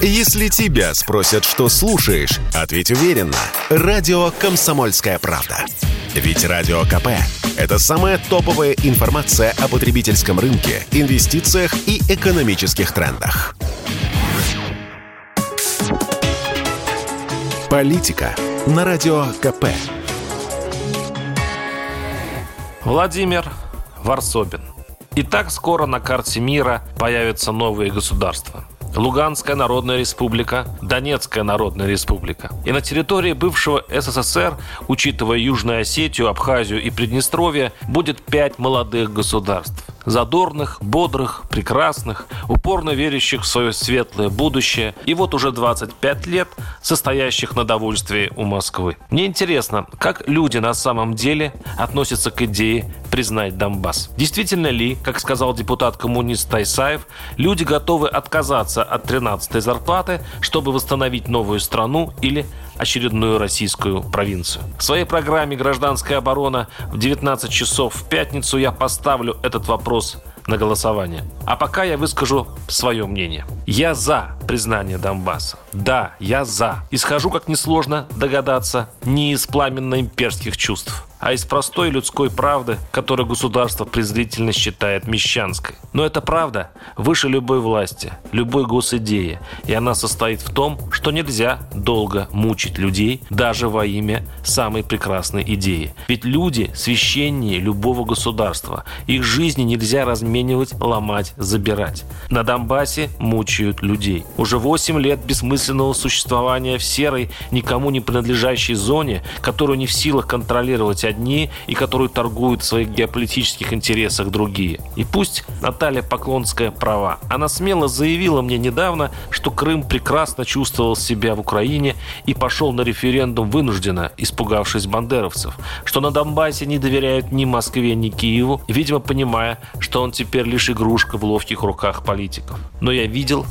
Если тебя спросят, что слушаешь, ответь уверенно. Радио «Комсомольская правда». Ведь Радио КП – это самая топовая информация о потребительском рынке, инвестициях и экономических трендах. Политика на Радио КП. Владимир Варсобин. И так скоро на карте мира появятся новые государства – Луганская Народная Республика, Донецкая Народная Республика. И на территории бывшего СССР, учитывая Южную Осетию, Абхазию и Приднестровье, будет пять молодых государств задорных, бодрых, прекрасных, упорно верящих в свое светлое будущее и вот уже 25 лет состоящих на довольствии у Москвы. Мне интересно, как люди на самом деле относятся к идее признать Донбасс. Действительно ли, как сказал депутат-коммунист Тайсаев, люди готовы отказаться от 13-й зарплаты, чтобы восстановить новую страну или очередную российскую провинцию. В своей программе «Гражданская оборона» в 19 часов в пятницу я поставлю этот вопрос на голосование. А пока я выскажу свое мнение. Я за признание Донбасса. Да, я за. Исхожу, как несложно догадаться, не из пламенно-имперских чувств а из простой людской правды, которую государство презрительно считает мещанской. Но эта правда выше любой власти, любой госидеи, и она состоит в том, что нельзя долго мучить людей даже во имя самой прекрасной идеи. Ведь люди священнее любого государства. Их жизни нельзя разменивать, ломать, забирать. На Донбассе мучают людей. Уже 8 лет бессмысленного существования в серой, никому не принадлежащей зоне, которую не в силах контролировать одни и которую торгуют в своих геополитических интересах другие. И пусть Наталья Поклонская права. Она смело заявила мне недавно, что Крым прекрасно чувствовал себя в Украине и пошел на референдум вынужденно, испугавшись бандеровцев, что на Донбассе не доверяют ни Москве, ни Киеву, видимо, понимая, что он теперь лишь игрушка в ловких руках политиков. Но я видел,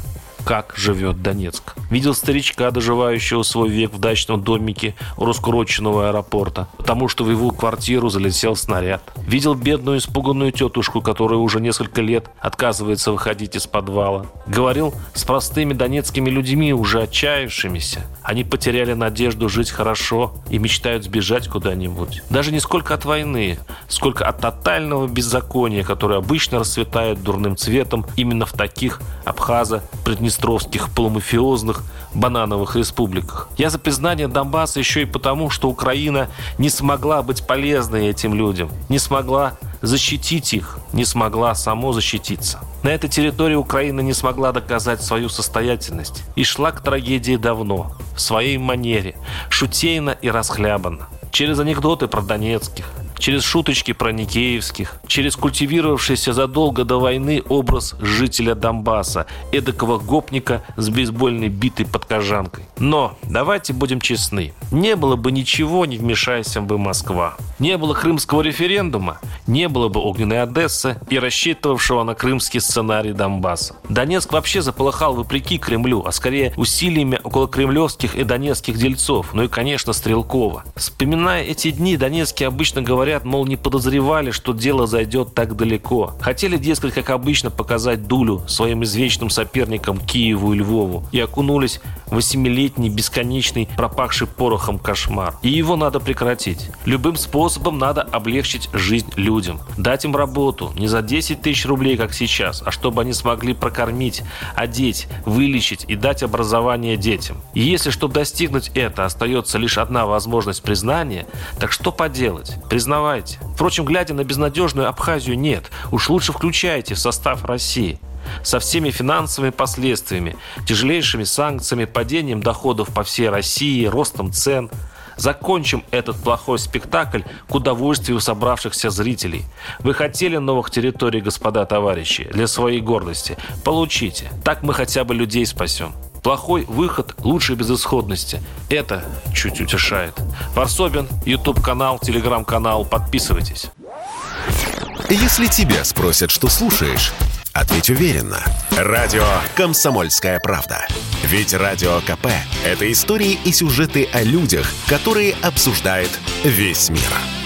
как живет Донецк. Видел старичка, доживающего свой век в дачном домике у раскуроченного аэропорта, потому что в его квартиру залетел снаряд. Видел бедную испуганную тетушку, которая уже несколько лет отказывается выходить из подвала. Говорил с простыми донецкими людьми, уже отчаявшимися. Они потеряли надежду жить хорошо и мечтают сбежать куда-нибудь. Даже не сколько от войны, сколько от тотального беззакония, которое обычно расцветает дурным цветом именно в таких Абхаза, Приднестровье приднестровских полумафиозных банановых республиках. Я за признание Донбасса еще и потому, что Украина не смогла быть полезной этим людям, не смогла защитить их, не смогла само защититься. На этой территории Украина не смогла доказать свою состоятельность и шла к трагедии давно, в своей манере, шутейно и расхлябанно. Через анекдоты про донецких, через шуточки про Никеевских, через культивировавшийся задолго до войны образ жителя Донбасса, эдакого гопника с бейсбольной битой под кожанкой. Но давайте будем честны, не было бы ничего, не вмешайся бы Москва. Не было крымского референдума, не было бы огненной Одессы и рассчитывавшего на крымский сценарий Донбасса. Донецк вообще заполыхал вопреки Кремлю, а скорее усилиями около кремлевских и донецких дельцов, ну и, конечно, Стрелкова. Вспоминая эти дни, донецкие обычно говорят говорят, мол, не подозревали, что дело зайдет так далеко. Хотели, дескать, как обычно, показать дулю своим извечным соперникам Киеву и Львову и окунулись в восьмилетний, бесконечный, пропахший порохом кошмар. И его надо прекратить. Любым способом надо облегчить жизнь людям. Дать им работу не за 10 тысяч рублей, как сейчас, а чтобы они смогли прокормить, одеть, вылечить и дать образование детям. И если, чтобы достигнуть это, остается лишь одна возможность признания, так что поделать? Признавать признавайте. Впрочем, глядя на безнадежную Абхазию, нет. Уж лучше включайте в состав России со всеми финансовыми последствиями, тяжелейшими санкциями, падением доходов по всей России, ростом цен. Закончим этот плохой спектакль к удовольствию собравшихся зрителей. Вы хотели новых территорий, господа товарищи, для своей гордости? Получите. Так мы хотя бы людей спасем. Плохой выход лучше безысходности. Это чуть утешает. Варсобин, YouTube-канал, Telegram-канал. Подписывайтесь. Если тебя спросят, что слушаешь, ответь уверенно. Радио «Комсомольская правда». Ведь Радио КП – это истории и сюжеты о людях, которые обсуждает весь мир.